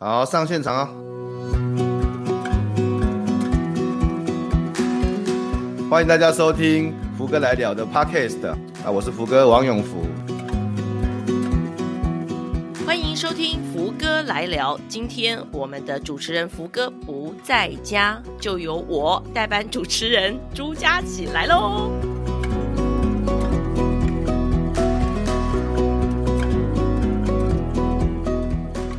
好，上现场啊、哦！欢迎大家收听福哥来聊的 Podcast 啊，我是福哥王永福。欢迎收听福哥来聊。今天我们的主持人福哥不在家，就由我代班主持人朱佳琪来喽。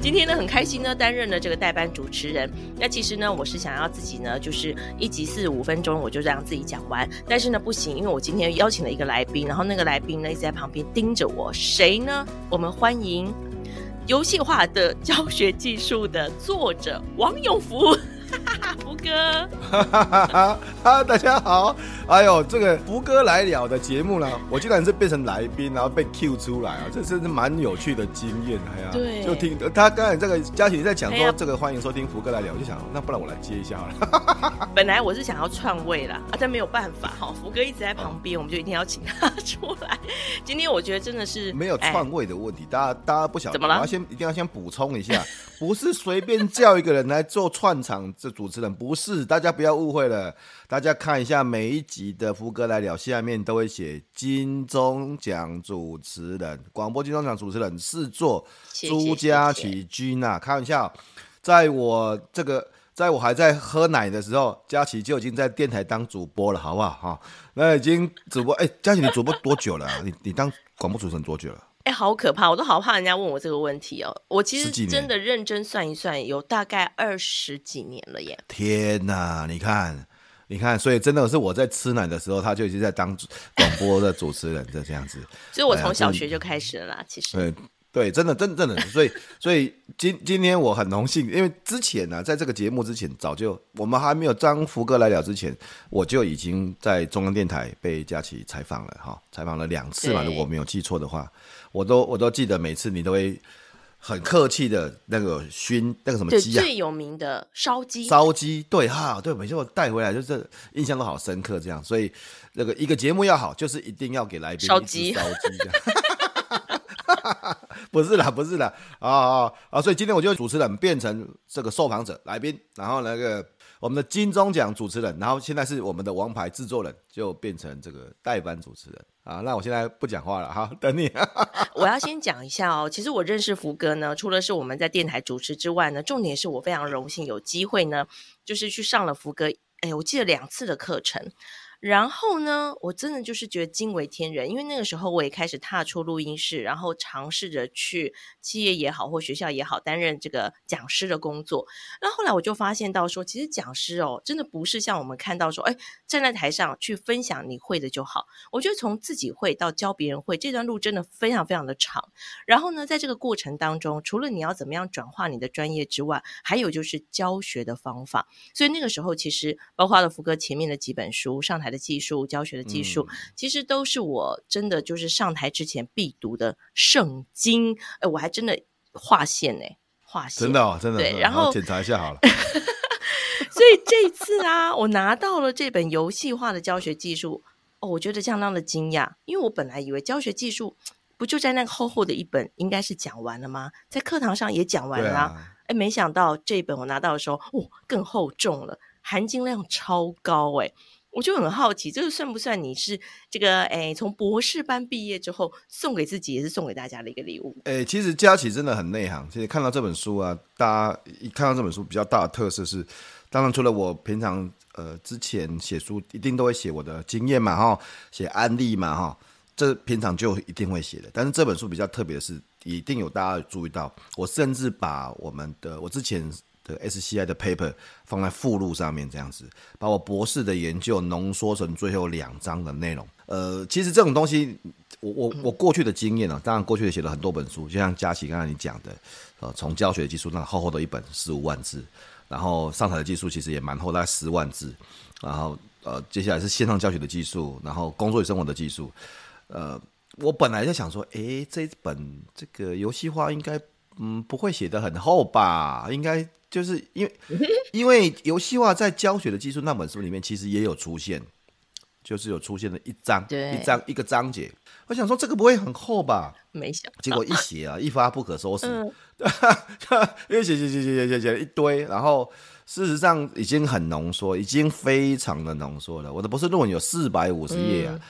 今天呢，很开心呢，担任了这个代班主持人。那其实呢，我是想要自己呢，就是一集四十五分钟，我就这样自己讲完。但是呢，不行，因为我今天邀请了一个来宾，然后那个来宾呢一直在旁边盯着我。谁呢？我们欢迎游戏化的教学技术的作者王永福。福哥，哈哈哈哈！大家好，哎呦，这个福哥来了的节目呢，我竟然是变成来宾，然后被 Q 出来啊，这真是蛮有趣的经验，哎呀，对，就听他刚才这个佳琪在讲说这个欢迎收听福哥来了，我就想，那不然我来接一下好了。本来我是想要篡位啦，啊，但没有办法，哈，福哥一直在旁边，我们就一定要请他出来。今天我觉得真的是没有篡位的问题，大家大家不晓得，怎么了？我要先一定要先补充一下，不是随便叫一个人来做串场。这主持人不是，大家不要误会了。大家看一下每一集的福哥来了，下面都会写金钟奖主持人，广播金钟奖主持人是做朱佳琪君啊。开玩笑，在我这个，在我还在喝奶的时候，佳琪就已经在电台当主播了，好不好？哈，那已经主播，哎，佳琪你主播多久了啊？你你当广播主持人多久了？哎，好可怕！我都好怕人家问我这个问题哦。我其实真的认真算一算，有大概二十几年了耶。天哪，你看，你看，所以真的是我在吃奶的时候，他就已经在当广播的主持人，就这样子。所以我从小学就开始了啦，其实。对对，真的，真的，真的。所以，所以今今天我很荣幸，因为之前呢、啊，在这个节目之前，早就我们还没有张福哥来了之前，我就已经在中央电台被佳琪采访了哈，采访了两次嘛，如果没有记错的话。我都我都记得，每次你都会很客气的那个熏那个什么鸡啊，最有名的烧鸡。烧鸡，对哈，对，每次我带回来就是印象都好深刻，这样。所以那个一个节目要好，就是一定要给来宾烧鸡，烧鸡。不是啦，不是啦，啊啊啊！所以今天我就主持人变成这个受访者来宾，然后那个我们的金钟奖主持人，然后现在是我们的王牌制作人，就变成这个代班主持人。啊，那我现在不讲话了哈，等你。我要先讲一下哦，其实我认识福哥呢，除了是我们在电台主持之外呢，重点是我非常荣幸有机会呢，就是去上了福哥，哎，我记得两次的课程。然后呢，我真的就是觉得惊为天人，因为那个时候我也开始踏出录音室，然后尝试着去企业也好或学校也好担任这个讲师的工作。那后来我就发现到说，其实讲师哦，真的不是像我们看到说，哎，站在台上去分享你会的就好。我觉得从自己会到教别人会，这段路真的非常非常的长。然后呢，在这个过程当中，除了你要怎么样转化你的专业之外，还有就是教学的方法。所以那个时候，其实包括了福哥前面的几本书上台的技术、教学的技术，嗯、其实都是我真的就是上台之前必读的圣经。哎，我还真的划线呢，划线，真的、哦，真的。对，然后检查一下好了。所以这次啊，我拿到了这本游戏化的教学技术，哦，我觉得相当的惊讶，因为我本来以为教学技术不就在那个厚厚的一本，应该是讲完了吗？在课堂上也讲完了、啊，哎、啊，没想到这一本我拿到的时候，哦，更厚重了，含金量超高，哎。我就很好奇，这个算不算你是这个诶，从博士班毕业之后送给自己，也是送给大家的一个礼物？诶，其实佳琪真的很内行。其实看到这本书啊，大家一看到这本书，比较大的特色是，当然除了我平常呃之前写书一定都会写我的经验嘛，哈，写案例嘛，哈，这平常就一定会写的。但是这本书比较特别的是，一定有大家注意到，我甚至把我们的我之前。SCI 的 paper 放在附录上面，这样子把我博士的研究浓缩成最后两章的内容。呃，其实这种东西，我我我过去的经验啊，当然过去也写了很多本书，就像佳琪刚才你讲的，呃，从教学技术那厚厚的一本十五万字，然后上台的技术其实也蛮厚，大概十万字，然后呃，接下来是线上教学的技术，然后工作与生活的技术。呃，我本来在想说，诶，这本这个游戏化应该嗯不会写的很厚吧？应该。就是因为，因为游戏化在教学的技术那本书里面其实也有出现，就是有出现了一章，对一章一个章节。我想说这个不会很厚吧？没想，结果一写啊，一发不可收拾，嗯、因为写写写写写写写了一堆，然后事实上已经很浓缩，已经非常的浓缩了。我的博士论文有四百五十页啊。嗯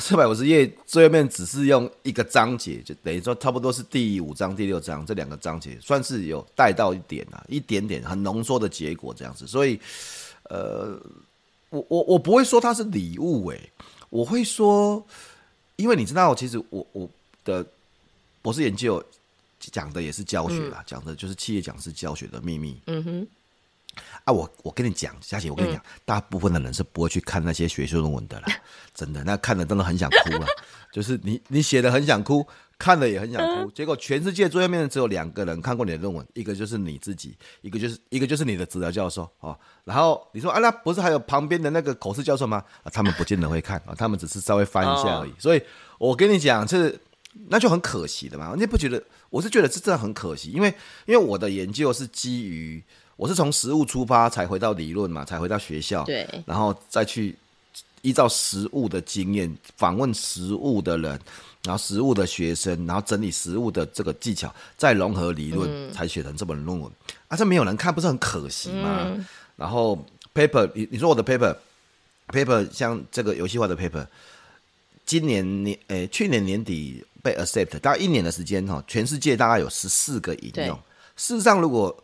四百五十页最后面只是用一个章节，就等于说差不多是第五章、第六章这两个章节，算是有带到一点啊，一点点很浓缩的结果这样子。所以，呃，我我我不会说它是礼物诶、欸，我会说，因为你知道，其实我我的博士研究讲的也是教学啦，讲、嗯、的就是企业讲师教学的秘密。嗯哼。啊，我我跟你讲，佳琪，我跟你讲，嗯、大部分的人是不会去看那些学术论文的啦，真的，那看了真的很想哭啊。就是你你写的很想哭，看了也很想哭，结果全世界最后面只有两个人看过你的论文，一个就是你自己，一个就是一个就是你的指导教授哦。然后你说啊，那不是还有旁边的那个口试教授吗？啊，他们不见得会看啊，他们只是稍微翻一下而已。哦、所以我跟你讲，是那就很可惜的嘛。你不觉得？我是觉得这真的很可惜，因为因为我的研究是基于。我是从实物出发，才回到理论嘛，才回到学校，对，然后再去依照实物的经验访问实物的人，然后实物的学生，然后整理实物的这个技巧，再融合理论，嗯、才写成这本论文。啊，这没有人看，不是很可惜吗？嗯、然后 paper，你你说我的 paper，paper 像这个游戏化的 paper，今年年诶，去年年底被 accept，大概一年的时间哈，全世界大概有十四个引用。事实上，如果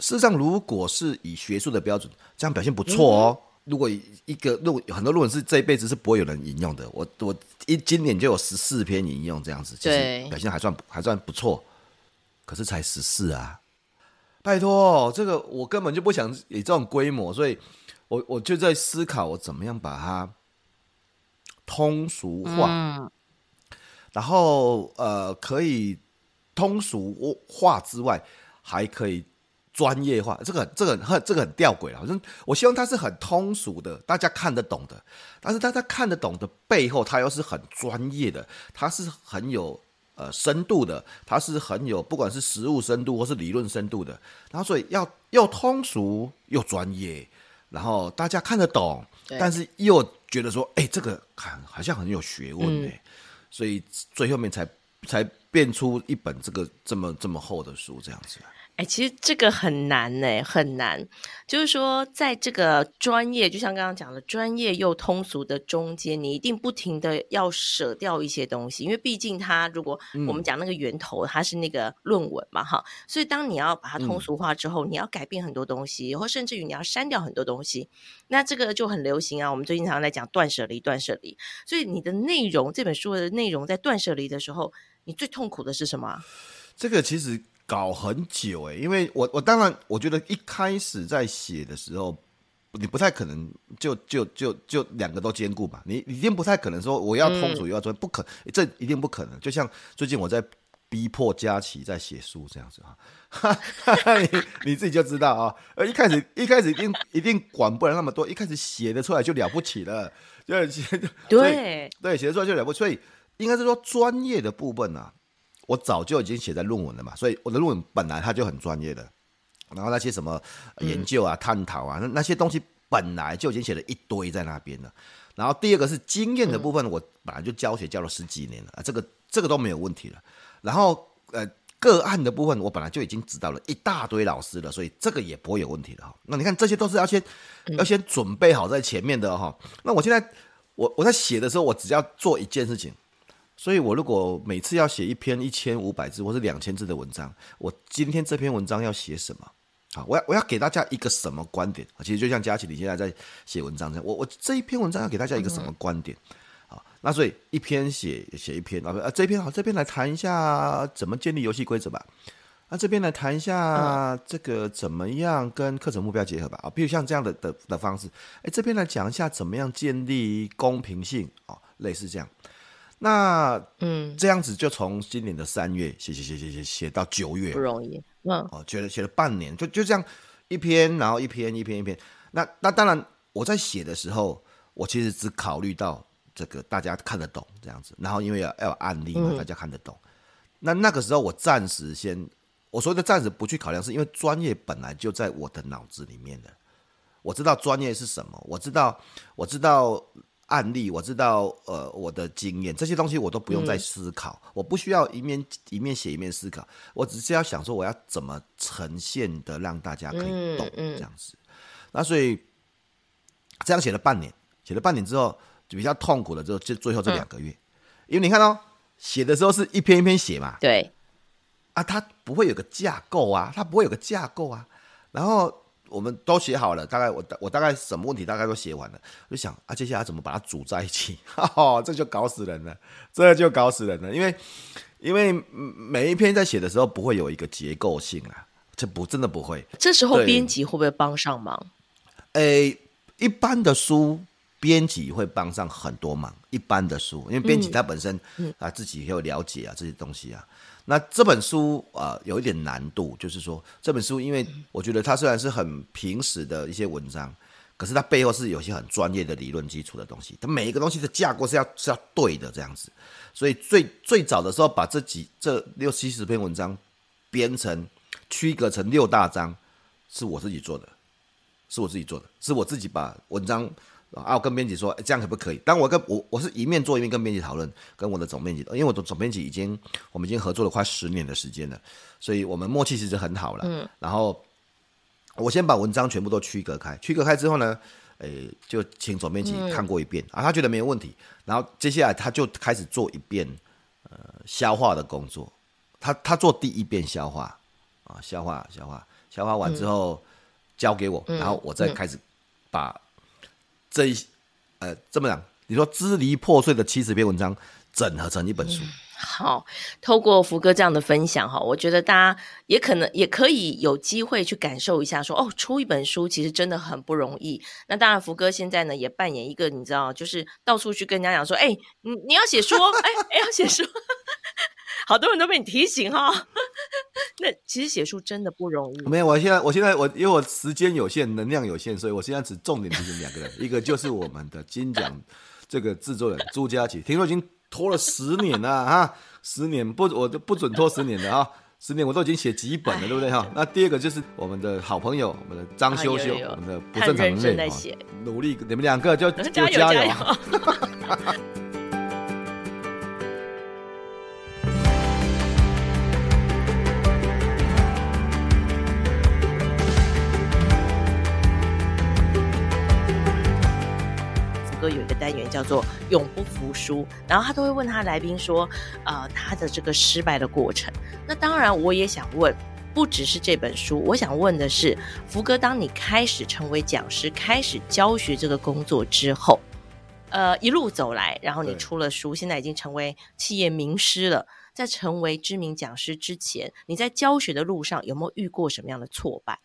事实上，如果是以学术的标准，这样表现不错哦。嗯、如果一个论很多论文是这一辈子是不会有人引用的，我我一今年就有十四篇引用，这样子，其实表现还算还算不错。可是才十四啊！拜托，这个我根本就不想以这种规模，所以我我就在思考，我怎么样把它通俗化，嗯、然后呃，可以通俗化之外，还可以。专业化，这个这个很这个很吊诡了。好像我希望它是很通俗的，大家看得懂的。但是大家看得懂的背后，它又是很专业的，它是很有呃深度的，它是很有不管是实物深度或是理论深度的。然后所以要又通俗又专业，然后大家看得懂，但是又觉得说，哎、欸，这个看好像很有学问哎、欸，嗯、所以最后面才才变出一本这个这么这么厚的书这样子。哎，其实这个很难呢，很难。就是说，在这个专业，就像刚刚讲的，专业又通俗的中间，你一定不停的要舍掉一些东西，因为毕竟它，如果我们讲那个源头，它是那个论文嘛，哈。所以，当你要把它通俗化之后，你要改变很多东西，或甚至于你要删掉很多东西。那这个就很流行啊。我们最近常常在讲断舍离，断舍离。所以，你的内容，这本书的内容，在断舍离的时候，你最痛苦的是什么？这个其实。搞很久哎、欸，因为我我当然我觉得一开始在写的时候，你不太可能就就就就两个都兼顾吧，你你一定不太可能说我要通俗又要专，不可，这一定不可能。就像最近我在逼迫佳琪在写书这样子啊，你你自己就知道啊，呃一开始一开始一定一定管不了那么多，一开始写得出来就了不起了，就对对写得出来就了不起，所以应该是说专业的部分啊。我早就已经写在论文了嘛，所以我的论文本来它就很专业的，然后那些什么研究啊、探讨啊，那那些东西本来就已经写了一堆在那边了。然后第二个是经验的部分，我本来就教学教了十几年了啊，这个这个都没有问题了。然后呃个案的部分，我本来就已经指导了一大堆老师了，所以这个也不会有问题的哈。那你看这些都是要先要先准备好在前面的哈。那我现在我我在写的时候，我只要做一件事情。所以，我如果每次要写一篇一千五百字或是两千字的文章，我今天这篇文章要写什么？啊，我要我要给大家一个什么观点？其实就像佳琪你现在在写文章这样，我我这一篇文章要给大家一个什么观点？啊，那所以一篇写写一篇啊，这篇好，这边来谈一下怎么建立游戏规则吧。那这边来谈一下这个怎么样跟课程目标结合吧。啊，比如像这样的的的方式，哎，这边来讲一下怎么样建立公平性啊，类似这样。那嗯，这样子就从今年的三月写写写写写写到九月，不容易。嗯，哦，写了写了半年，就就这样一篇，然后一篇一篇一篇。那那当然，我在写的时候，我其实只考虑到这个大家看得懂这样子，然后因为要要有案例嘛，大家看得懂。嗯、那那个时候我暂时先，我说的暂时不去考量，是因为专业本来就在我的脑子里面的，我知道专业是什么，我知道我知道。案例，我知道呃我的经验，这些东西我都不用再思考，嗯、我不需要一面一面写一面思考，我只是要想说我要怎么呈现的让大家可以懂、这样子。那所以这样写了半年，写了半年之后就比较痛苦的，就就最后这两个月，嗯、因为你看哦，写的时候是一篇一篇写嘛，对，啊，它不会有个架构啊，它不会有个架构啊，然后。我们都写好了，大概我我大概什么问题大概都写完了，我就想啊，接下来怎么把它组在一起？哈 哈，这就搞死人了，这就搞死人了。因为因为每一篇在写的时候不会有一个结构性啊，这不真的不会。这时候编辑会不会帮上忙？诶，一般的书编辑会帮上很多忙。一般的书，因为编辑他本身、嗯、啊自己也有了解啊这些东西啊。那这本书啊、有一点难度，就是说这本书，因为我觉得它虽然是很平实的一些文章，可是它背后是有些很专业的理论基础的东西，它每一个东西的架构是要是要对的这样子，所以最最早的时候把这几这六七十篇文章编成区隔成六大章，是我自己做的，是我自己做的，是我自己把文章。啊，我跟编辑说，这样可不可以？当我跟我我是一面做一面跟编辑讨论，跟我的总编辑，因为我的总编辑已经我们已经合作了快十年的时间了，所以我们默契其实很好了。嗯，然后我先把文章全部都区隔开，区隔开之后呢，诶、欸，就请总编辑看过一遍、嗯、啊，他觉得没有问题，然后接下来他就开始做一遍呃消化的工作，他他做第一遍消化啊，消化消化消化完之后交给我，嗯、然后我再开始把。这一，呃，这么讲，你说支离破碎的七十篇文章整合成一本书。好，透过福哥这样的分享哈，我觉得大家也可能也可以有机会去感受一下说，说哦，出一本书其实真的很不容易。那当然，福哥现在呢也扮演一个你知道，就是到处去跟人家讲说，哎，你你要写书，哎哎要写书。好多人都被你提醒哈，那其实写书真的不容易。没有，我现在我现在我因为我时间有限，能量有限，所以我现在只重点提醒两个人，一个就是我们的金奖这个制作人朱佳琪，听说已经拖了十年了哈，十年不我就不准拖十年的哈，十年我都已经写几本了，对不对哈？那第二个就是我们的好朋友，我们的张修修，我们的不正常人类，努力，你们两个就 就加油加油。有一个单元叫做“永不服输”，然后他都会问他来宾说：“呃，他的这个失败的过程。”那当然，我也想问，不只是这本书，我想问的是，福哥，当你开始成为讲师，开始教学这个工作之后，呃，一路走来，然后你出了书，现在已经成为企业名师了。在成为知名讲师之前，你在教学的路上有没有遇过什么样的挫败？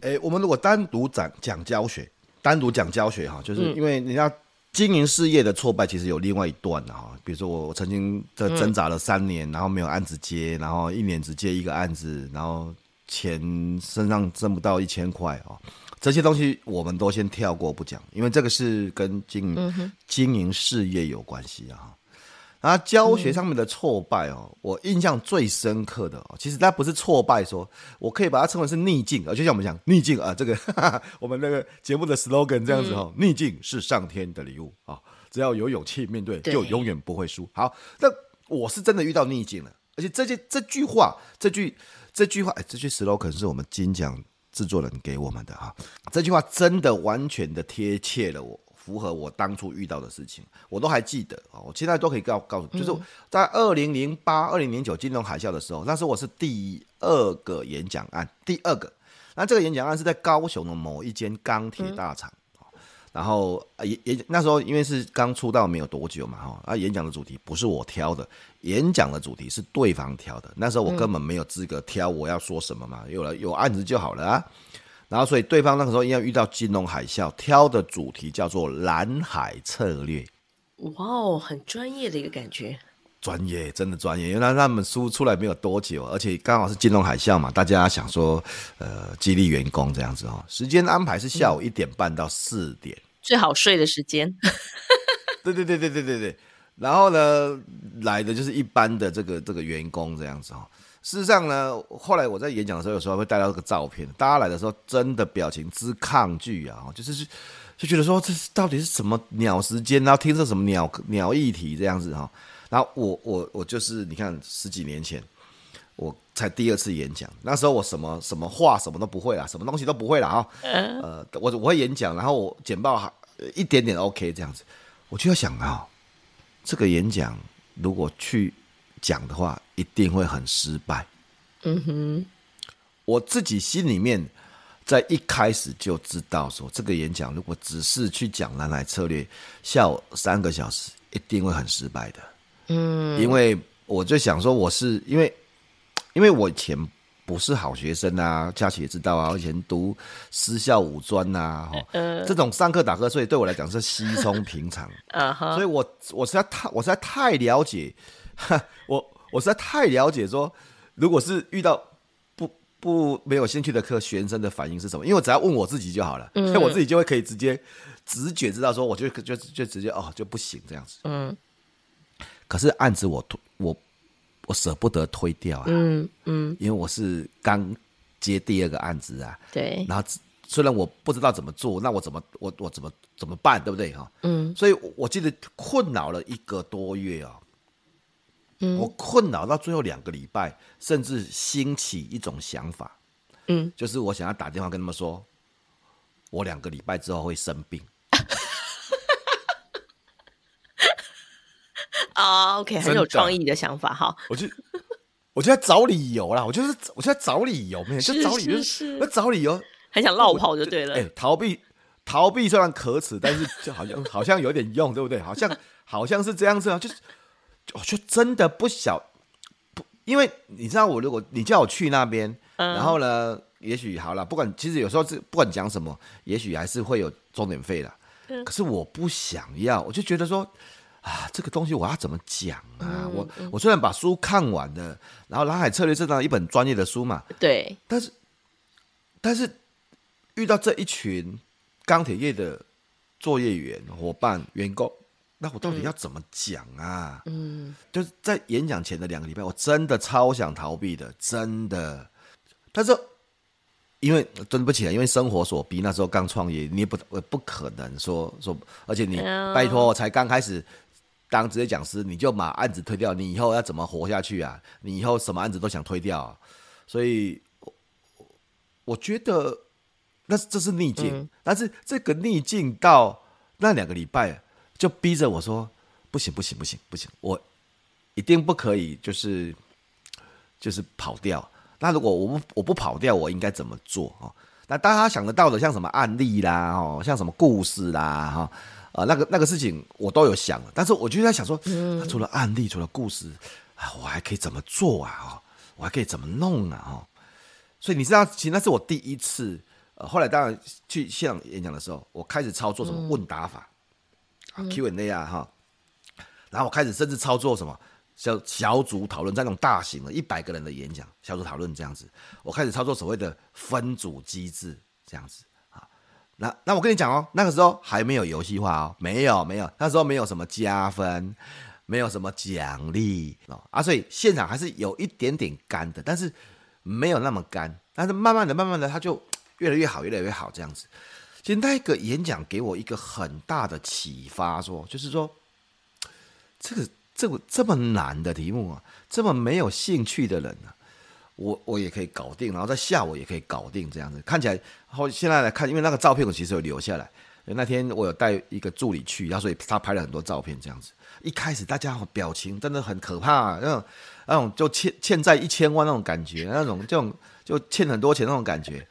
诶，我们如果单独讲讲教学。单独讲教学哈，就是因为人家经营事业的挫败，其实有另外一段的哈。比如说我曾经在挣扎了三年，然后没有案子接，然后一年只接一个案子，然后钱身上挣不到一千块哦。这些东西我们都先跳过不讲，因为这个是跟经营经营事业有关系啊。啊，教学上面的挫败哦，嗯、我印象最深刻的哦，其实它不是挫败说，说我可以把它称为是逆境，就像我们讲逆境啊，这个 哈哈我们那个节目的 slogan 这样子哦，嗯、逆境是上天的礼物啊，只要有勇气面对，就永远不会输。好，那我是真的遇到逆境了，而且这句这句话，这句这句话，哎，这句 slogan 是我们金奖制作人给我们的哈，这句话真的完全的贴切了我。符合我当初遇到的事情，我都还记得啊！我现在都可以告告诉你，就是在二零零八、二零零九金融海啸的时候，那时候我是第二个演讲案，第二个。那这个演讲案是在高雄的某一间钢铁大厂，然后也也那时候因为是刚出道没有多久嘛，哈啊，演讲的主题不是我挑的，演讲的主题是对方挑的。那时候我根本没有资格挑我要说什么嘛，有了有案子就好了啊。然后，所以对方那个时候因为遇到金融海啸，挑的主题叫做“蓝海策略”。哇哦，很专业的一个感觉。专业，真的专业。因为他他们书出来没有多久，而且刚好是金融海啸嘛，大家想说，呃，激励员工这样子哦。时间安排是下午一点半到四点，最好睡的时间。对对对对对对对。然后呢，来的就是一般的这个这个员工这样子哦。事实上呢，后来我在演讲的时候，有时候会带到这个照片。大家来的时候，真的表情之抗拒啊，就是就觉得说这是到底是什么鸟时间，然后听着什么鸟鸟议题这样子哈。然后我我我就是你看十几年前，我才第二次演讲，那时候我什么什么话什么都不会啦，什么东西都不会啦。哈。呃，我我会演讲，然后我简报还一点点 OK 这样子，我就要想啊，这个演讲如果去讲的话，一定会很失败。嗯哼，我自己心里面在一开始就知道说，这个演讲如果只是去讲蓝海策略，下午三个小时一定会很失败的。嗯，因为我就想说，我是因为，因为我以前不是好学生啊，佳琪也知道啊，我以前读私校五专呐，哈，这种上课打瞌睡对我来讲是稀松平常，啊所以我我实在太我实在太了解，我我实在太了解说，如果是遇到不不没有兴趣的课，学生的反应是什么？因为我只要问我自己就好了，所以 我自己就会可以直接直觉知道说，我就就就直接哦就不行这样子，嗯。可是案子我推我我舍不得推掉啊，嗯嗯，因为我是刚接第二个案子啊，对，然后虽然我不知道怎么做，那我怎么我我怎么怎么办，对不对哈？嗯，所以我记得困扰了一个多月啊，嗯，我困扰到最后两个礼拜，甚至兴起一种想法，嗯，就是我想要打电话跟他们说，我两个礼拜之后会生病。啊、oh，OK，很有创意的想法哈。我就我就在找理由啦，我就是我就在找理由，没有就找理由，我找理由，很想落跑就对了。哎、欸，逃避逃避虽然可耻，但是就好像好像有点用，对不对？好像好像是这样子啊，就是我就真的不晓不，因为你知道，我如果你叫我去那边，嗯、然后呢，也许好了，不管其实有时候是不管讲什么，也许还是会有钟点费的。可是我不想要，我就觉得说。啊，这个东西我要怎么讲啊？嗯、我我虽然把书看完了，然后《蓝海策略》这张一本专业的书嘛，对，但是但是遇到这一群钢铁业的作业员、伙伴、员工，那我到底要怎么讲啊？嗯，就是在演讲前的两个礼拜，我真的超想逃避的，真的。但是因为对不起啊，因为生活所逼，那时候刚创业，你也不不可能说说，而且你拜托，我才刚开始。当职业讲师，你就把案子推掉，你以后要怎么活下去啊？你以后什么案子都想推掉啊？所以，我觉得那这是逆境，嗯，但是这个逆境到那两个礼拜，就逼着我说：不行，不行，不行，不行，我一定不可以，就是就是跑掉。那如果我不我不跑掉，我应该怎么做啊？那大家想得到的，像什么案例啦，哦，像什么故事啦，哈。啊、呃，那个那个事情我都有想，但是我就在想说，嗯、除了案例，除了故事，啊，我还可以怎么做啊？哦，我还可以怎么弄啊？哦，所以你知道，其实那是我第一次。呃，后来当然去现场演讲的时候，我开始操作什么问答法，嗯、啊，Q&A 啊，哈，然后我开始甚至操作什么小小组讨论，在那种大型的一百个人的演讲小组讨论这样子，我开始操作所谓的分组机制这样子啊。那那我跟你讲哦，那个时候还没有游戏化哦，没有没有，那时候没有什么加分，没有什么奖励哦啊，所以现场还是有一点点干的，但是没有那么干，但是慢慢的、慢慢的，它就越来越好，越来越好这样子。其实那个演讲给我一个很大的启发说，就是说，这个这个这么难的题目啊，这么没有兴趣的人啊。我我也可以搞定，然后在下午也可以搞定，这样子看起来。后现在来看，因为那个照片我其实有留下来。那天我有带一个助理去，然后所以他拍了很多照片，这样子。一开始大家表情真的很可怕，那种那种就欠欠债一千万那种感觉，那种这种就欠很多钱那种感觉。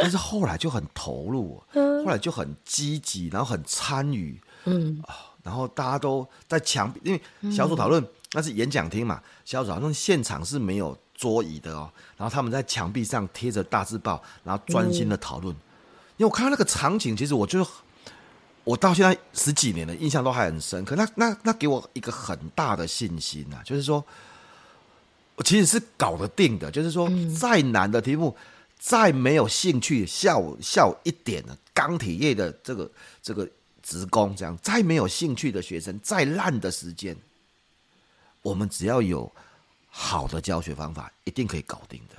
但是后来就很投入，后来就很积极，然后很参与，嗯啊，然后大家都在墙壁，因为小组讨论那是演讲厅嘛，小组讨论现场是没有。桌椅的哦，然后他们在墙壁上贴着大字报，然后专心的讨论。嗯、因为我看到那个场景，其实我就我到现在十几年了印象都还很深刻。那那那给我一个很大的信心呐、啊，就是说，我其实是搞得定的。就是说，再难的题目，再没有兴趣，下午下午一点的钢铁业的这个这个职工，这样再没有兴趣的学生，再烂的时间，我们只要有。好的教学方法一定可以搞定的，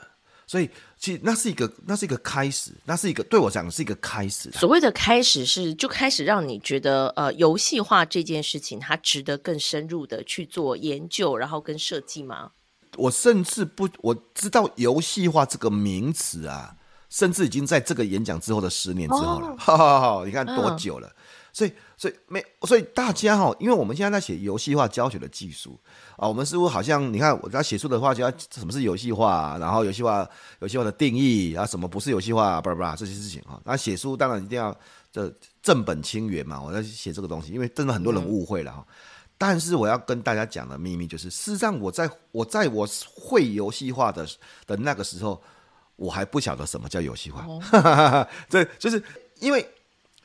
所以其实那是一个那是一个开始，那是一个对我讲是一个开始。所谓的开始是就开始让你觉得呃游戏化这件事情它值得更深入的去做研究，然后跟设计吗？我甚至不我知道游戏化这个名词啊，甚至已经在这个演讲之后的十年之后了。哈哈哈，你看多久了？嗯所以，所以没，所以大家哈，因为我们现在在写游戏化教学的技术啊，我们似乎好像你看我在写书的话，就要什么是游戏化，然后游戏化游戏化的定义啊，什么不是游戏化，巴拉巴拉这些事情哈。那写书当然一定要这正本清源嘛，我在写这个东西，因为真的很多人误会了哈。但是我要跟大家讲的秘密就是，事实上我在我在我会游戏化的的那个时候，我还不晓得什么叫游戏化，这就是因为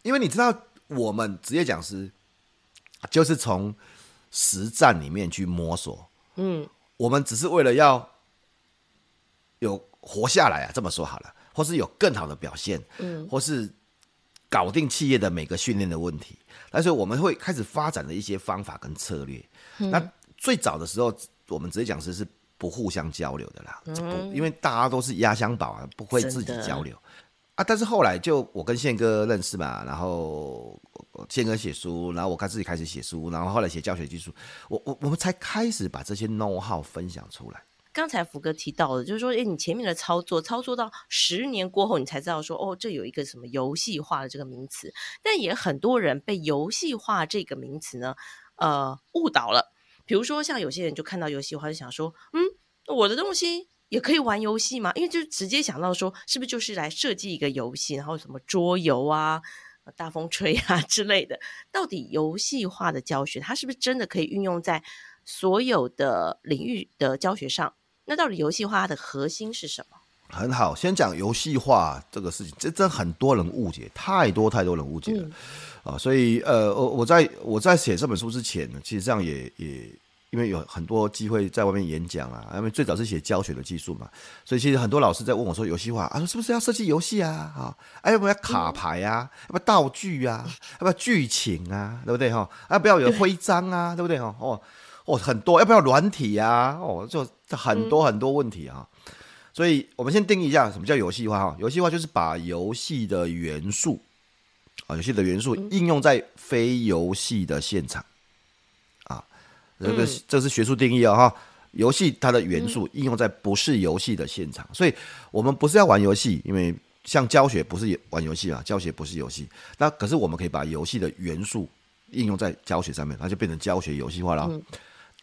因为你知道。我们职业讲师就是从实战里面去摸索，嗯，我们只是为了要有活下来啊，这么说好了，或是有更好的表现，嗯，或是搞定企业的每个训练的问题，但是我们会开始发展的一些方法跟策略。嗯、那最早的时候，我们职业讲师是不互相交流的啦，嗯、不，因为大家都是压箱宝啊，不会自己交流。啊！但是后来就我跟宪哥认识嘛，然后宪哥写书，然后我看自己开始写书，然后后来写教学技术，我我我们才开始把这些 know how 分享出来。刚才福哥提到的，就是说，哎，你前面的操作，操作到十年过后，你才知道说，哦，这有一个什么游戏化的这个名词。但也很多人被游戏化这个名词呢，呃，误导了。比如说，像有些人就看到游戏化，就想说，嗯，我的东西。也可以玩游戏吗？因为就直接想到说，是不是就是来设计一个游戏，然后什么桌游啊、大风吹啊 之类的？到底游戏化的教学，它是不是真的可以运用在所有的领域的教学上？那到底游戏化它的核心是什么？很好，先讲游戏化这个事情，这真很多人误解，太多太多人误解了、嗯、啊！所以呃，我我在我在写这本书之前呢，其实这样也也。因为有很多机会在外面演讲啊，因为最早是写教学的技术嘛，所以其实很多老师在问我说游戏化啊，说是不是要设计游戏啊？啊，哎要不要卡牌啊？要不要道具啊？要不要剧情啊？对不对哈？啊不要有徽章啊？对不对哈？哦哦，很多要不要软体啊？哦，就很多很多问题啊。所以我们先定义一下什么叫游戏化哈？游戏化就是把游戏的元素啊，游戏的元素应用在非游戏的现场啊。这个这是学术定义哦哈，游戏它的元素应用在不是游戏的现场，所以我们不是要玩游戏，因为像教学不是玩游戏啊，教学不是游戏，那可是我们可以把游戏的元素应用在教学上面，那就变成教学游戏化了。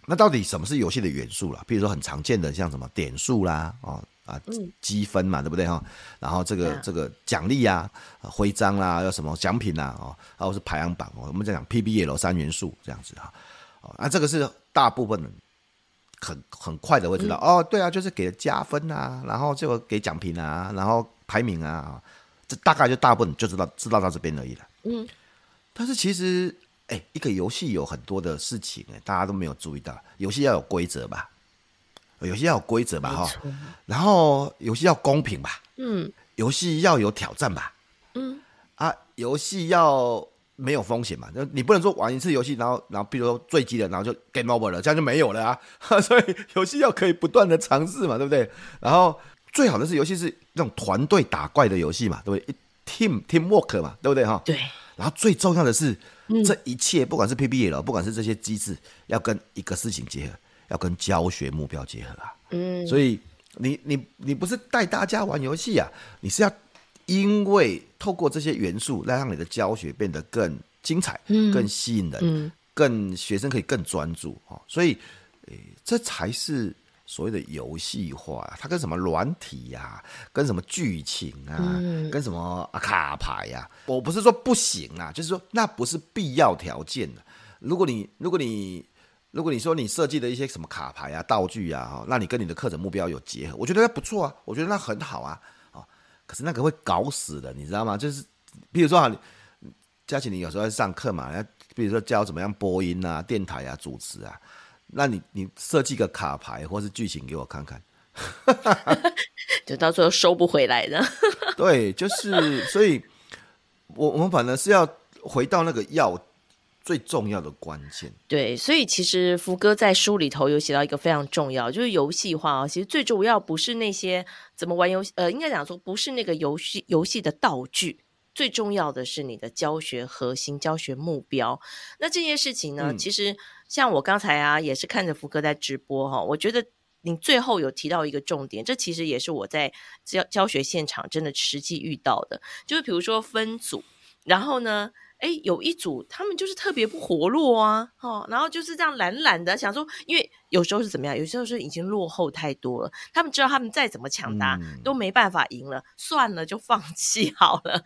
那到底什么是游戏的元素啦？比如说很常见的像什么点数啦，哦啊积分嘛，对不对哈？然后这个这个奖励啊、徽章啦，要什么奖品呐，哦，然后是排行榜哦，我们在讲 PBL 三元素这样子哈。啊，这个是大部分人很很快的会知道、嗯、哦，对啊，就是给加分啊，然后就给奖品啊，然后排名啊，这大概就大部分就知道知道到这边而已了。嗯，但是其实，哎，一个游戏有很多的事情，哎，大家都没有注意到，游戏要有规则吧？游戏要有规则吧？哈，然后游戏要公平吧？嗯，游戏要有挑战吧？嗯，啊，游戏要。没有风险嘛？你不能说玩一次游戏，然后然后比如说坠机了，然后就 game over 了，这样就没有了啊！所以游戏要可以不断的尝试嘛，对不对？然后最好的是游戏是那种团队打怪的游戏嘛，对不对？team teamwork 嘛，对不对哈？对。然后最重要的是，这一切不管是 PBL，不管是这些机制，要跟一个事情结合，要跟教学目标结合啊。嗯。所以你你你不是带大家玩游戏啊，你是要。因为透过这些元素，来让你的教学变得更精彩、嗯、更吸引人、嗯、更学生可以更专注哦。所以，诶，这才是所谓的游戏化。它跟什么软体呀、啊，跟什么剧情啊，嗯、跟什么卡牌呀、啊？我不是说不行啊，就是说那不是必要条件的。如果你如果你如果你说你设计的一些什么卡牌啊、道具啊，哈，那你跟你的课程目标有结合，我觉得那不错啊，我觉得那很好啊。可是那个会搞死的，你知道吗？就是，比如说啊，佳琪，你有时候在上课嘛，比如说教怎么样播音啊、电台啊、主持啊，那你你设计个卡牌或是剧情给我看看，就到时候收不回来的。对，就是，所以我我们反而是要回到那个要最重要的关键。对，所以其实福哥在书里头有写到一个非常重要，就是游戏化啊。其实最重要不是那些怎么玩游戏，呃，应该讲说不是那个游戏游戏的道具，最重要的是你的教学核心、教学目标。那这件事情呢，嗯、其实像我刚才啊，也是看着福哥在直播哈，我觉得你最后有提到一个重点，这其实也是我在教教学现场真的实际遇到的，就是比如说分组，然后呢。哎，有一组他们就是特别不活络啊，哦，然后就是这样懒懒的，想说，因为有时候是怎么样，有时候是已经落后太多了，他们知道他们再怎么抢答、嗯、都没办法赢了，算了，就放弃 好了。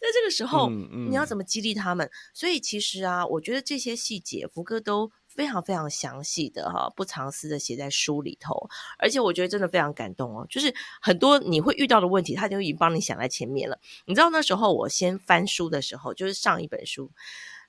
那这个时候，嗯嗯、你要怎么激励他们？所以其实啊，我觉得这些细节，福哥都。非常非常详细的哈，不藏私的写在书里头，而且我觉得真的非常感动哦。就是很多你会遇到的问题，他就已经帮你想在前面了。你知道那时候我先翻书的时候，就是上一本书，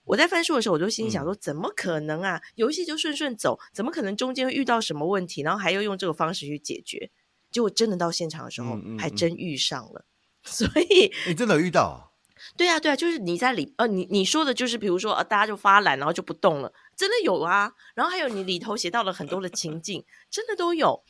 我在翻书的时候，我就心里想说，怎么可能啊？游戏就顺顺走，怎么可能中间会遇到什么问题，然后还要用这个方式去解决？结果真的到现场的时候，还真遇上了。所以你真的遇到？对啊，对啊，就是你在里呃，你你说的就是，比如说呃，大家就发懒，然后就不动了，真的有啊。然后还有你里头写到了很多的情境，真的都有。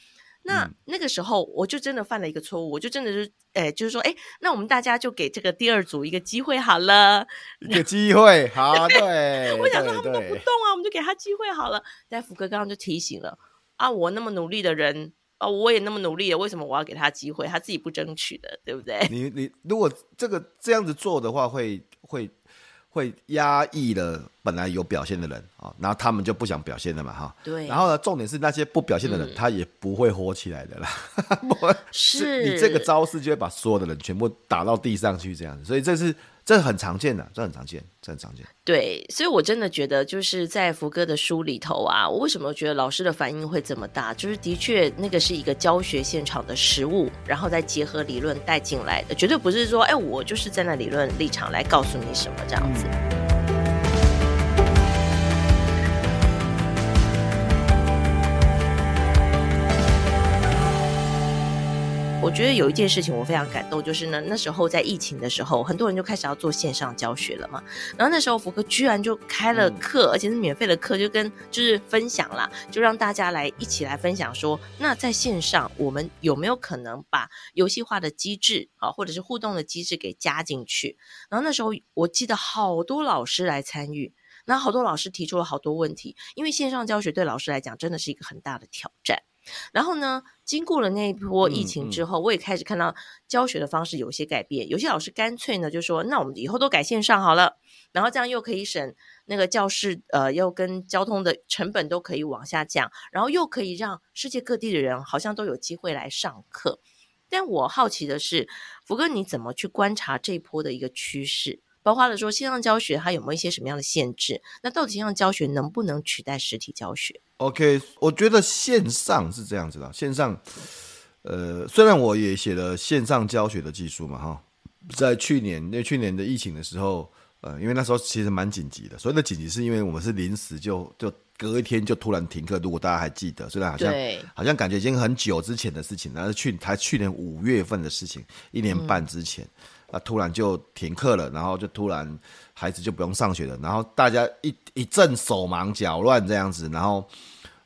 那、嗯、那个时候我就真的犯了一个错误，我就真的是，哎，就是说，哎，那我们大家就给这个第二组一个机会好了，一个机会，好，对。我想说他们都不动啊，我们就给他机会好了。但福哥刚刚就提醒了啊，我那么努力的人。哦，我也那么努力了，为什么我要给他机会？他自己不争取的，对不对？你你如果这个这样子做的话，会会会压抑了本来有表现的人啊，然后他们就不想表现了嘛，哈。对。然后呢，重点是那些不表现的人，嗯、他也不会火起来的啦。是。你这个招式就会把所有的人全部打到地上去，这样子。所以这是。这很常见的，这很常见，这很常见。对，所以我真的觉得，就是在福哥的书里头啊，我为什么觉得老师的反应会这么大？就是的确，那个是一个教学现场的实物，然后再结合理论带进来的，绝对不是说，哎，我就是站在理论立场来告诉你什么这样子。嗯我觉得有一件事情我非常感动，就是呢，那时候在疫情的时候，很多人就开始要做线上教学了嘛。然后那时候福哥居然就开了课，而且是免费的课，就跟就是分享啦，就让大家来一起来分享说，那在线上我们有没有可能把游戏化的机制啊，或者是互动的机制给加进去？然后那时候我记得好多老师来参与，那好多老师提出了好多问题，因为线上教学对老师来讲真的是一个很大的挑战。然后呢，经过了那一波疫情之后，嗯嗯、我也开始看到教学的方式有些改变。有些老师干脆呢就说：“那我们以后都改线上好了。”然后这样又可以省那个教室呃，又跟交通的成本都可以往下降，然后又可以让世界各地的人好像都有机会来上课。但我好奇的是，福哥你怎么去观察这一波的一个趋势？包括了说线上教学它有没有一些什么样的限制？那到底线上教学能不能取代实体教学？OK，我觉得线上是这样子的。线上，呃，虽然我也写了线上教学的技术嘛，哈，在去年，因为去年的疫情的时候，呃，因为那时候其实蛮紧急的。所谓的紧急是因为我们是临时就就隔一天就突然停课。如果大家还记得，虽然好像好像感觉已经很久之前的事情，那是去才去年五月份的事情，一年半之前。嗯啊！突然就停课了，然后就突然孩子就不用上学了，然后大家一一阵手忙脚乱这样子，然后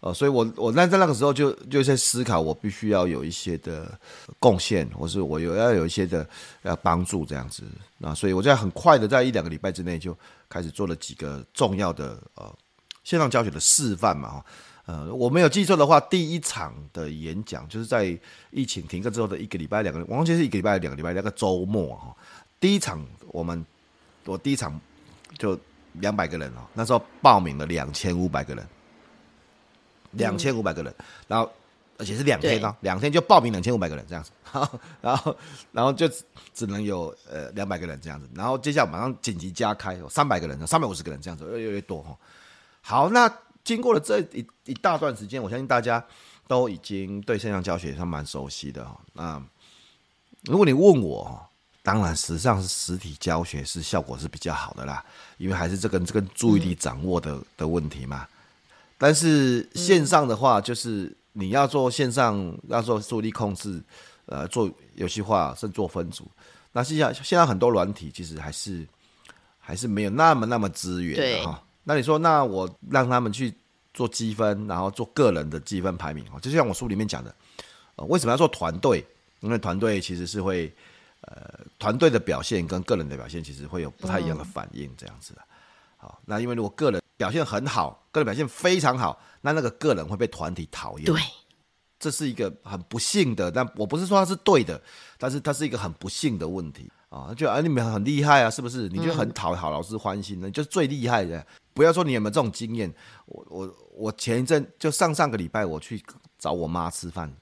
呃，所以我我那在那个时候就就在思考，我必须要有一些的贡献，或是我有要有一些的要帮助这样子，那所以我在很快的在一两个礼拜之内就开始做了几个重要的呃线上教学的示范嘛哈。呃，我没有记错的话，第一场的演讲就是在疫情停课之后的一个礼拜、两个，我忘记是一个礼拜、两个礼拜，那个周末哈。第一场我们，我第一场就两百个人哦，那时候报名了两千五百个人，两千五百个人，然后而且是两天哦，两天就报名两千五百个人这样子，然后然后就只能有呃两百个人这样子，然后接下来马上紧急加开，有三百个人、三百五十个人这样子，越来越多哈。好，那。经过了这一一大段时间，我相信大家都已经对线上教学算蛮熟悉的哈。那如果你问我，当然实际上是实体教学是效果是比较好的啦，因为还是这个这个注意力掌握的的问题嘛。但是线上的话，就是你要做线上要做注意力控制，呃，做游戏化，甚至做分组。那现在现在很多软体其实还是还是没有那么那么资源的哈。那你说，那我让他们去做积分，然后做个人的积分排名哦，就像我书里面讲的，呃，为什么要做团队？因为团队其实是会，呃，团队的表现跟个人的表现其实会有不太一样的反应，这样子的。好，那因为如果个人表现很好，个人表现非常好，那那个个人会被团体讨厌。对，这是一个很不幸的，但我不是说它是对的，但是它是一个很不幸的问题啊。就啊，你们很厉害啊，是不是？你就很讨好老师欢心的，你就是最厉害的。不要说你有没有这种经验，我我我前一阵就上上个礼拜我去找我妈吃饭，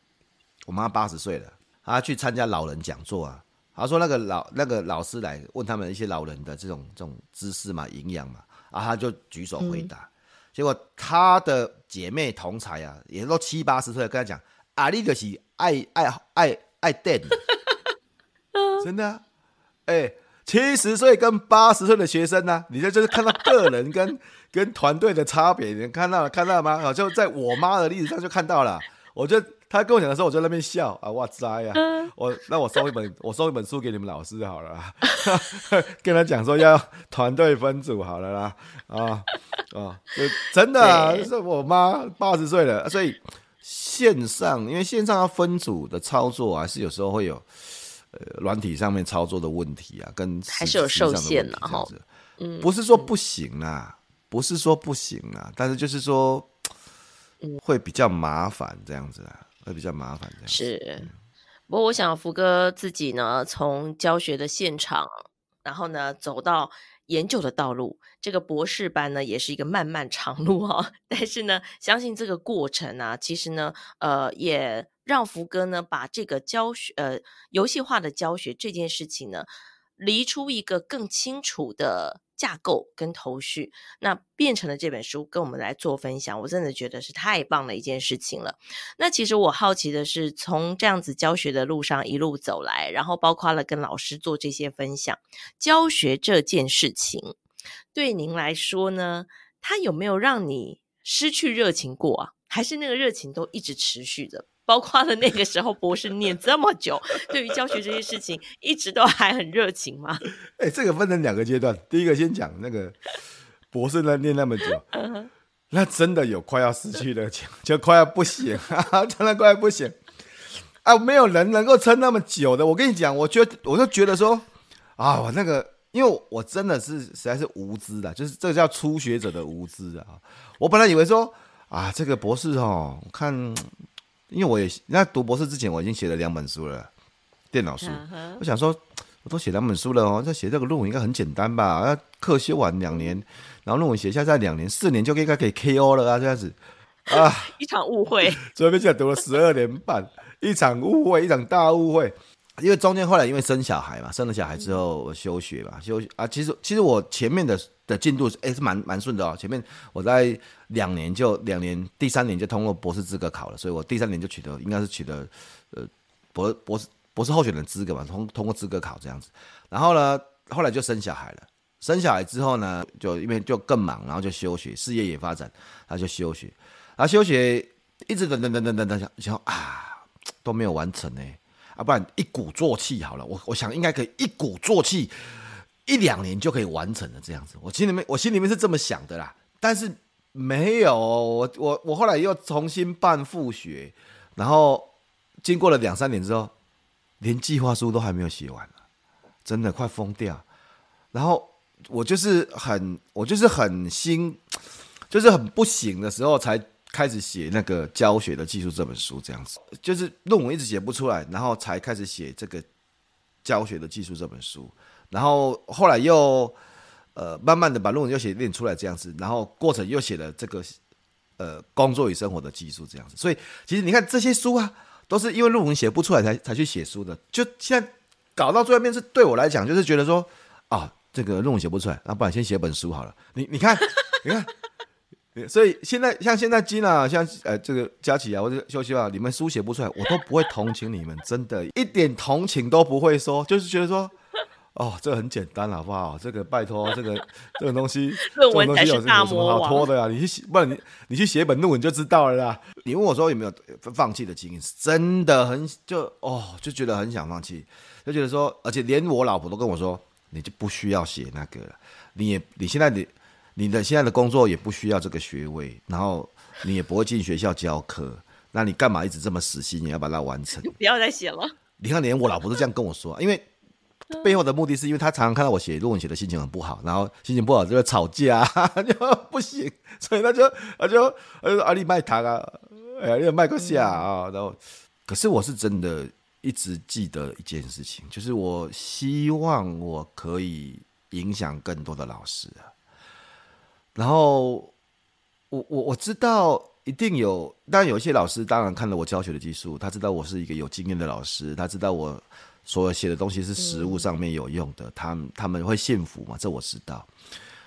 我妈八十岁了，她去参加老人讲座啊。她说那个老那个老师来问他们一些老人的这种这种知识嘛、营养嘛，然后她就举手回答。嗯、结果她的姐妹同才啊，也都七八十岁了，跟她讲啊，你就是爱爱爱爱电，真的、啊，哎、欸。七十岁跟八十岁的学生呢、啊？你这就是看到个人跟 跟团队的差别，你看到了看到了吗？好，就在我妈的例子上就看到了。我就他跟我讲的时候，我就在那边笑啊，哇塞呀！我那我送一本我送一本书给你们老师好了啦，跟他讲说要团队分组好了啦，啊啊，真的、啊，是我妈八十岁了，所以线上因为线上要分组的操作还是有时候会有。呃，软体上面操作的问题啊，跟还是有受限的哈。嗯，不是说不行啊，不是说不行啊，但是就是说，会比较麻烦这样子啊，会比较麻烦这样子。是，不过我想福哥自己呢，从教学的现场，然后呢走到研究的道路，这个博士班呢也是一个漫漫长路哈。但是呢，相信这个过程呢，其实呢，呃，也。让福哥呢把这个教学呃游戏化的教学这件事情呢，理出一个更清楚的架构跟头绪，那变成了这本书跟我们来做分享，我真的觉得是太棒的一件事情了。那其实我好奇的是，从这样子教学的路上一路走来，然后包括了跟老师做这些分享，教学这件事情对您来说呢，它有没有让你失去热情过啊？还是那个热情都一直持续着？包括了那个时候博士念这么久，对于教学这些事情一直都还很热情吗？哎、欸，这个分成两个阶段。第一个先讲那个博士呢念那么久，那真的有快要失去热情，就快要不行啊，真的快要不行啊！没有人能够撑那么久的。我跟你讲，我觉得我就觉得说啊，我那个因为我真的是实在是无知的，就是这个叫初学者的无知啊。我本来以为说啊，这个博士哦，我看。因为我也那读博士之前，我已经写了两本书了，电脑书。我想说，我都写两本书了哦，再写这个论文应该很简单吧？那课修完两年，然后论文写下再两年、四年就应该可以 KO 了啊，这样子 啊，一场误会。所以现在读了十二年半，一场误会，一场大误会。因为中间后来因为生小孩嘛，生了小孩之后我休学嘛，休啊，其实其实我前面的的进度是哎是蛮蛮顺的哦，前面我在两年就两年，第三年就通过博士资格考了，所以我第三年就取得应该是取得呃博博士博士候选人资格嘛，通通过资格考这样子，然后呢后来就生小孩了，生小孩之后呢就因为就更忙，然后就休学，事业也发展，然后就休学，然后休学一直等等等等等等想想啊都没有完成呢。啊，不然一鼓作气好了，我我想应该可以一鼓作气，一两年就可以完成了这样子。我心里面我心里面是这么想的啦，但是没有，我我我后来又重新办复学，然后经过了两三年之后，连计划书都还没有写完，真的快疯掉。然后我就是很我就是很心，就是很不行的时候才。开始写那个教学的技术这本书，这样子就是论文一直写不出来，然后才开始写这个教学的技术这本书，然后后来又呃慢慢的把论文又写练出来这样子，然后过程又写了这个呃工作与生活的技术这样子，所以其实你看这些书啊，都是因为论文写不出来才才去写书的，就现在搞到最后面是对我来讲就是觉得说啊这个论文写不出来，那不然先写本书好了，你你看你看。所以现在像现在金啊，像呃这个佳琪啊，或者秀秀啊，你们书写不出来，我都不会同情你们，真的，一点同情都不会说，就是觉得说，哦，这个很简单，好不好？这个拜托，这个这个东西，论文才是大魔王，有什么好拖的呀？你去写，不然你你去写本论文就知道了啦。你问我说有没有放弃的经验，是真的很就哦，就觉得很想放弃，就觉得说，而且连我老婆都跟我说，你就不需要写那个了，你也你现在你。你的现在的工作也不需要这个学位，然后你也不会进学校教课，那你干嘛一直这么死心，你要把它完成？不要再写了。你看，连我老婆都这样跟我说，因为背后的目的是因为她常常看到我写论文写的心情很不好，然后心情不好就会吵架，就不行，所以他就他就他就说阿里卖糖啊，哎呀，你卖个下啊，然后可是我是真的一直记得一件事情，就是我希望我可以影响更多的老师啊。然后我我我知道一定有，当然有一些老师当然看了我教学的技术，他知道我是一个有经验的老师，他知道我所有写的东西是实物上面有用的，嗯、他们他们会信服嘛？这我知道。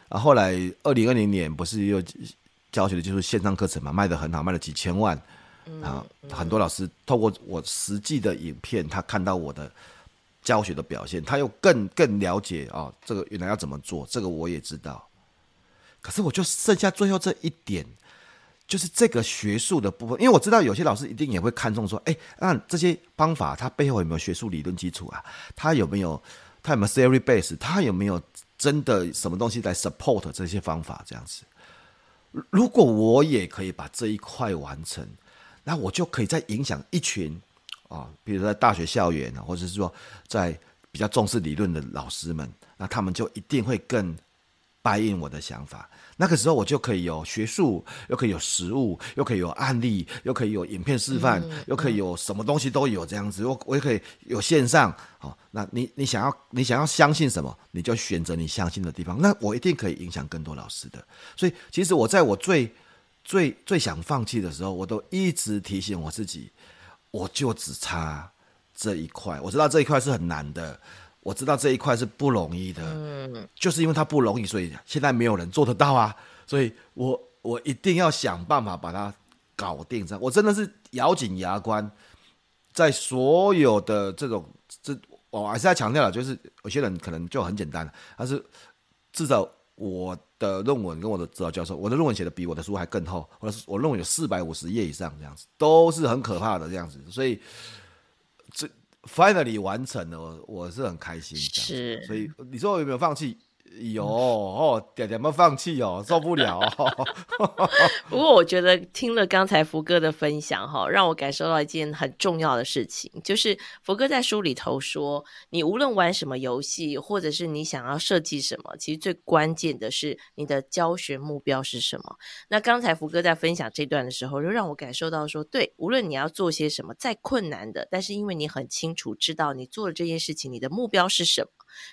然后后来二零二零年不是又教学的技术线上课程嘛，卖的很好，卖了几千万，啊很多老师透过我实际的影片，他看到我的教学的表现，他又更更了解啊、哦，这个原来要怎么做，这个我也知道。可是我就剩下最后这一点，就是这个学术的部分，因为我知道有些老师一定也会看重说，哎，那这些方法它背后有没有学术理论基础啊？它有没有它有没有 theory base？它有没有真的什么东西来 support 这些方法？这样子，如果我也可以把这一块完成，那我就可以再影响一群啊，比如说在大学校园啊，或者是说在比较重视理论的老师们，那他们就一定会更。答应我的想法，那个时候我就可以有学术，又可以有实物，又可以有案例，又可以有影片示范，嗯、又可以有什么东西都有这样子。我我也可以有线上，好，那你你想要你想要相信什么，你就选择你相信的地方。那我一定可以影响更多老师的。所以其实我在我最最最想放弃的时候，我都一直提醒我自己，我就只差这一块。我知道这一块是很难的。我知道这一块是不容易的，嗯，就是因为它不容易，所以现在没有人做得到啊，所以我我一定要想办法把它搞定。这样，我真的是咬紧牙关，在所有的这种这，我还是要强调了，就是有些人可能就很简单，但是至少我的论文跟我的指导教授，我的论文写的比我的书还更厚，我的我论文有四百五十页以上，这样子都是很可怕的这样子，所以这。Finally 完成了，我我是很开心，是，所以你说我有没有放弃？有哦，点点没放弃哦，受不了哦。不过我觉得听了刚才福哥的分享哈，让我感受到一件很重要的事情，就是福哥在书里头说，你无论玩什么游戏，或者是你想要设计什么，其实最关键的是你的教学目标是什么。那刚才福哥在分享这段的时候，就让我感受到说，对，无论你要做些什么，再困难的，但是因为你很清楚知道你做的这件事情，你的目标是什么。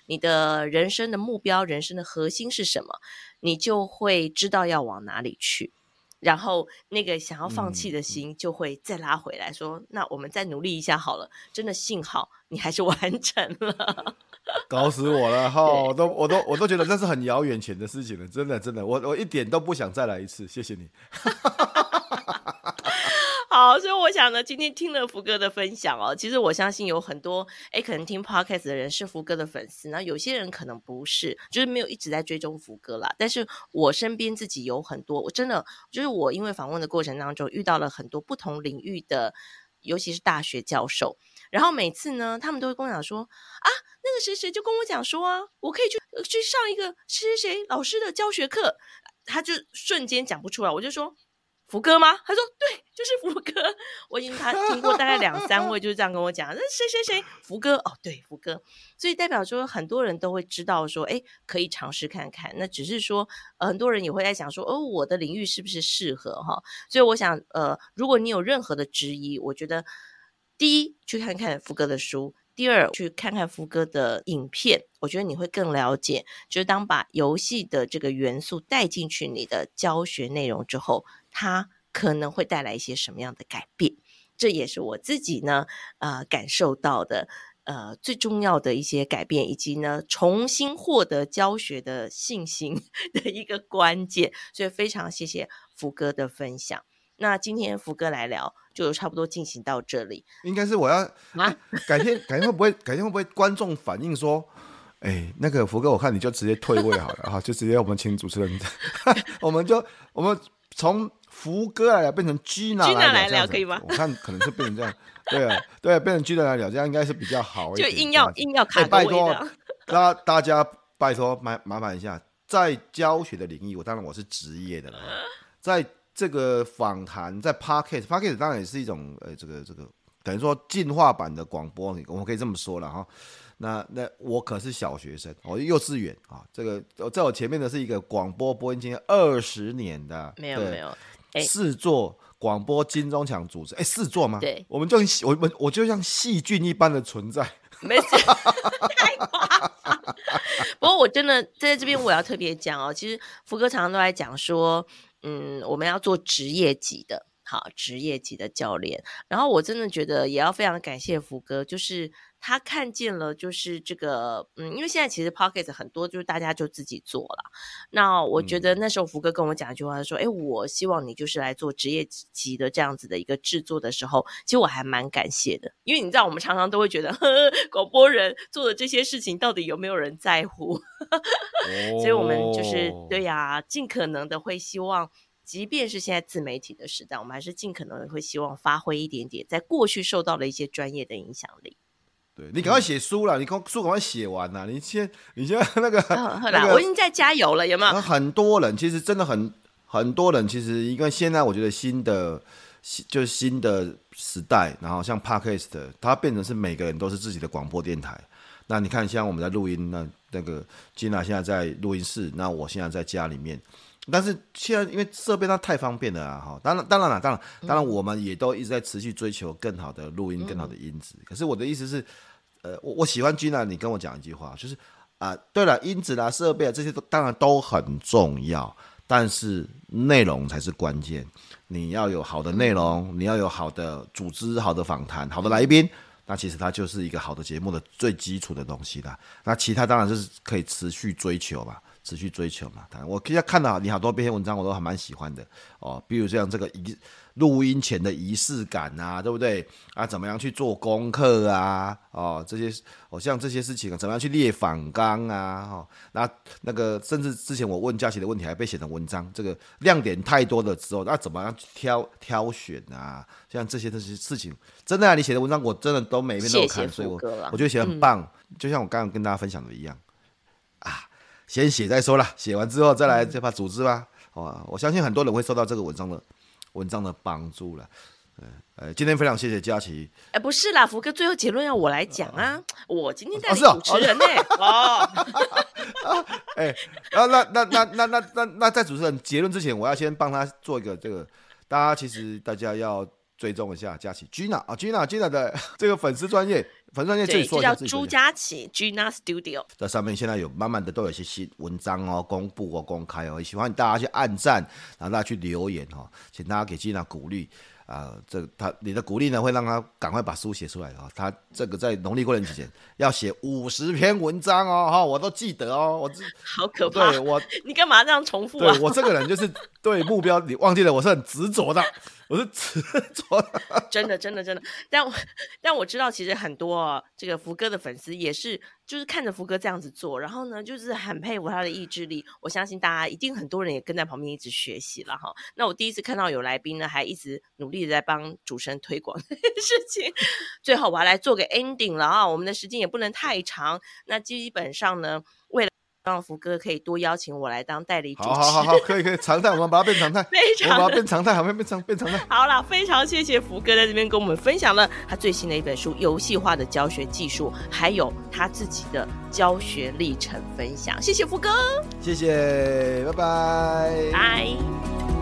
你的人生的目标、人生的核心是什么？你就会知道要往哪里去，然后那个想要放弃的心就会再拉回来说：“嗯、那我们再努力一下好了。”真的幸好你还是 完成了，搞死我了哈！我都我都我都觉得那是很遥远前的事情了，真的真的，我我一点都不想再来一次。谢谢你。好，所以我想呢，今天听了福哥的分享哦，其实我相信有很多诶，可能听 podcast 的人是福哥的粉丝，那有些人可能不是，就是没有一直在追踪福哥啦。但是我身边自己有很多，我真的就是我因为访问的过程当中遇到了很多不同领域的，尤其是大学教授，然后每次呢，他们都会跟我讲说啊，那个谁谁就跟我讲说啊，我可以去去上一个谁谁谁老师的教学课，他就瞬间讲不出来，我就说。福哥吗？他说对，就是福哥。我已经他听过大概两三位就是这样跟我讲，那谁谁谁福哥哦，对福哥。所以代表说很多人都会知道说，哎，可以尝试看看。那只是说，很多人也会在想说，哦，我的领域是不是适合哈？所以我想，呃，如果你有任何的质疑，我觉得第一去看看福哥的书，第二去看看福哥的影片，我觉得你会更了解。就是当把游戏的这个元素带进去你的教学内容之后。它可能会带来一些什么样的改变？这也是我自己呢，呃，感受到的，呃，最重要的一些改变，以及呢，重新获得教学的信心 的一个关键。所以非常谢谢福哥的分享。那今天福哥来聊，就差不多进行到这里。应该是我要啊，改天改天会不会改天会不会观众反映说，哎，那个福哥，我看你就直接退位好了哈，就直接我们请主持人，我们就我们从。福哥来了，变成 Gina 来聊，可以吗？我看可能是变成这样，对啊，对啊，变成 Gina 来聊，这样应该是比较好一点。就硬要硬要卡、欸、拜托，那大家拜托麻麻烦一下，在教学的领域，我当然我是职业的了。在这个访谈，在 Podcast，Podcast 当然也是一种呃，这个这个等于说进化版的广播，我们可以这么说了哈。那那我可是小学生，我幼稚园啊，这个在我前面的是一个广播播音经验二十年的，没有没有，哎，四座广播金钟奖主持，哎，四座吗？对，我们就我们我就像细菌一般的存在，没事，太夸张。不过我真的在这边我要特别讲哦，其实福哥常常都在讲说，嗯，我们要做职业级的，好，职业级的教练。然后我真的觉得也要非常感谢福哥，就是。他看见了，就是这个，嗯，因为现在其实 Podcast 很多，就是大家就自己做了。那我觉得那时候福哥跟我讲一句话，他说：“哎、嗯，我希望你就是来做职业级的这样子的一个制作的时候，其实我还蛮感谢的，因为你知道，我们常常都会觉得，呵呵广播人做的这些事情到底有没有人在乎？哦、所以我们就是对呀、啊，尽可能的会希望，即便是现在自媒体的时代，我们还是尽可能的会希望发挥一点点，在过去受到了一些专业的影响力。”对，你赶快写书了，嗯、你书赶快写完了。你先，你先那个，哦、那个，我已经在加油了，有没有？很多人其实真的很很多人，其实因为现在我觉得新的新就是新的时代，然后像 Podcast，它变成是每个人都是自己的广播电台。那你看，像我们在录音，那那个 Gina 现在在录音室，那我现在在家里面。但是现在因为设备它太方便了啊，哈，当然当然了，当然当然我们也都一直在持续追求更好的录音、更好的音质。可是我的意思是。呃，我我喜欢 Gina，你跟我讲一句话，就是啊、呃，对了，音质啦、设备啊这些都当然都很重要，但是内容才是关键。你要有好的内容，你要有好的组织、好的访谈、好的来宾，那其实它就是一个好的节目的最基础的东西啦。那其他当然就是可以持续追求吧，持续追求嘛。当然，我现在看到你好多篇文章，我都还蛮喜欢的哦，比如像这个仪。录音前的仪式感啊，对不对啊？怎么样去做功课啊？哦，这些哦，像这些事情啊，怎么样去列反纲啊？哦，那那个甚至之前我问佳琪的问题还被写成文章，这个亮点太多的之后，那怎么样去挑挑选啊？像这些这些事情，真的啊，你写的文章我真的都每一篇都有看，所以我我觉得写很棒，嗯，就像我刚刚跟大家分享的一样啊，先写再说啦，写完之后再来再把组织吧。哦，我相信很多人会受到这个文章的。文章的帮助了，呃，今天非常谢谢佳琪。哎、欸，不是啦，福哥，最后结论要我来讲啊，啊，我今天代理主持人呢、欸。哦，哎，啊，那那那那那那那在主持人结论之前，我要先帮他做一个这个，大家其实大家要追踪一下佳琪 Gina 啊，Gina Gina 的这个粉丝专业。粉丝专业自己说一下自己，叫朱佳琪 Gina Studio，在上面现在有慢慢的都有一些新文章哦，公布哦，公开哦，也喜欢大家去按赞，然后大家去留言哦，请大家给 Gina 鼓励啊、呃，这他你的鼓励呢会让他赶快把书写出来啊、哦，他这个在农历过年之前要写五十篇文章哦，哈，我都记得哦，我这好可怕，对我 你干嘛这样重复啊？对我这个人就是对目标你忘记了，我是很执着的。我是执着的，真的，真的，真的。但我但我知道，其实很多、这个福哥的粉丝也是，就是看着福哥这样子做，然后呢，就是很佩服他的意志力。我相信大家一定很多人也跟在旁边一直学习了哈。那我第一次看到有来宾呢，还一直努力的在帮主持人推广这件事情。最后我要来做个 ending 了啊，我们的时间也不能太长。那基本上呢，为了让福哥可以多邀请我来当代理主持，好好好，可以可以，常态，我们把它变常态，非常，我们把它变常态，好，变变常变常态。好了，非常谢谢福哥在这边跟我们分享了他最新的一本书《游戏化的教学技术》，还有他自己的教学历程分享。谢谢福哥，谢谢，拜拜，拜。